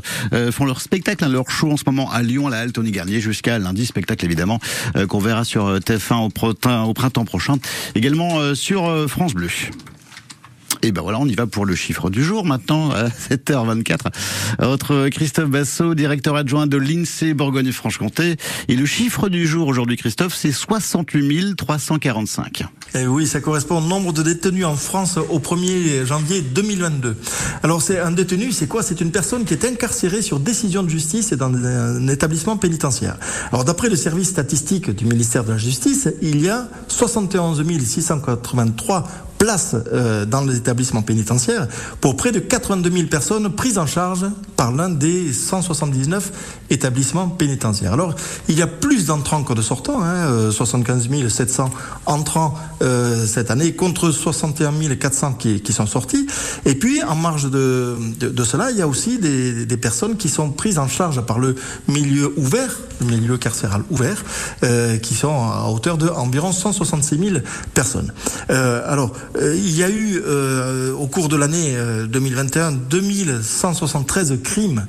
d'ailleurs euh, font leur spectacle, hein, leur show en ce moment à Lyon, à la Halle Tony Garnier, jusqu'à lundi. Spectacle évidemment euh, qu'on verra sur euh, TF1 au, printemps, prochain. Également euh, sur euh, France Bleu. Et ben voilà, on y va pour le chiffre du jour maintenant, à 7h24. Votre Christophe Bassot, directeur adjoint de l'INSEE Bourgogne-Franche-Comté. Et le chiffre du jour aujourd'hui, Christophe, c'est 68 345. Eh oui, ça correspond au nombre de détenus en France au 1er janvier 2022. Alors, c'est un détenu, c'est quoi? C'est une personne qui est incarcérée sur décision de justice et dans un établissement pénitentiaire. Alors, d'après le service statistique du ministère de la Justice, il y a 71 683 places euh, dans les établissements pénitentiaires pour près de 82 000 personnes prises en charge par l'un des 179 établissements pénitentiaires. Alors, il y a plus d'entrants que de sortants, hein, euh, 75 700 entrants euh, cette année contre 61 400 qui, sont sortis. Et puis, en marge de, cela, il y a aussi des, personnes qui sont prises en charge par le milieu ouvert, le milieu carcéral ouvert, euh, qui sont à hauteur de environ 166 000 personnes. Euh, alors, euh, il y a eu euh, au cours de l'année 2021 2173 crimes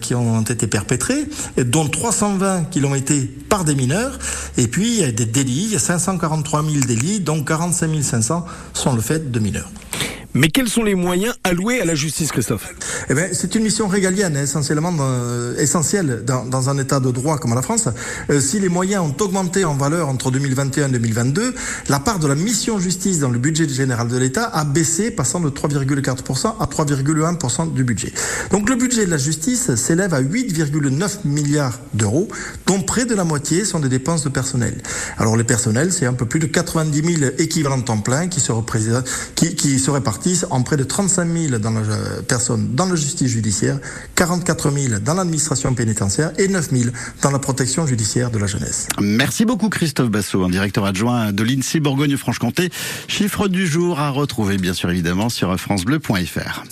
qui ont été perpétrés, dont 320 qui l'ont été par des mineurs. Et puis, il y a des délits, il y a 543 000 délits, dont 45 500 sont le fait de mineurs. Mais quels sont les moyens alloués à la justice, Christophe? Eh bien, C'est une mission régalienne, essentiellement euh, essentielle dans, dans, un État de droit comme la France. Euh, si les moyens ont augmenté en valeur entre 2021 et 2022, la part de la mission justice dans le budget général de l'État a baissé, passant de 3,4% à 3,1% du budget. Donc le budget de la justice s'élève à 8,9 milliards d'euros, dont près de la moitié sont des dépenses de personnel. Alors les personnels, c'est un peu plus de 90 000 équivalents temps plein qui se, qui, qui se répartissent en près de 35 000 dans la, personnes dans la justice judiciaire, 44 000 dans l'administration pénitentiaire et 9 000 dans la protection judiciaire de la jeunesse. Merci beaucoup Christophe Bassot, directeur adjoint de l'INSEE Bourgogne-Franche-Comté. Chiffre du jour à retrouver bien sûr évidemment sur francebleu.fr.